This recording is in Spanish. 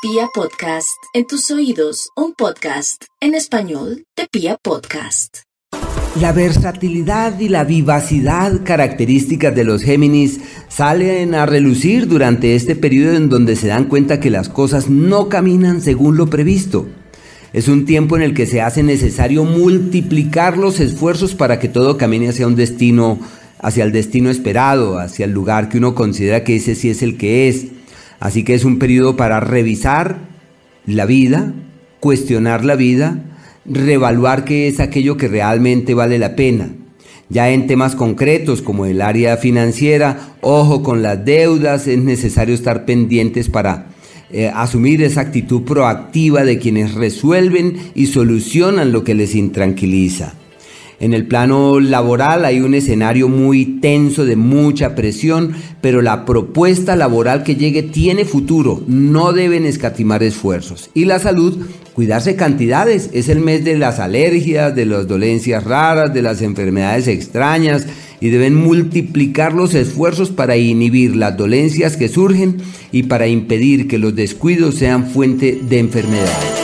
Pia Podcast, en tus oídos, un podcast en español de Pia Podcast. La versatilidad y la vivacidad características de los Géminis salen a relucir durante este periodo en donde se dan cuenta que las cosas no caminan según lo previsto. Es un tiempo en el que se hace necesario multiplicar los esfuerzos para que todo camine hacia un destino, hacia el destino esperado, hacia el lugar que uno considera que ese sí es el que es. Así que es un periodo para revisar la vida, cuestionar la vida, reevaluar qué es aquello que realmente vale la pena. Ya en temas concretos como el área financiera, ojo con las deudas, es necesario estar pendientes para eh, asumir esa actitud proactiva de quienes resuelven y solucionan lo que les intranquiliza. En el plano laboral hay un escenario muy tenso de mucha presión, pero la propuesta laboral que llegue tiene futuro, no deben escatimar esfuerzos. Y la salud, cuidarse cantidades, es el mes de las alergias, de las dolencias raras, de las enfermedades extrañas y deben multiplicar los esfuerzos para inhibir las dolencias que surgen y para impedir que los descuidos sean fuente de enfermedades.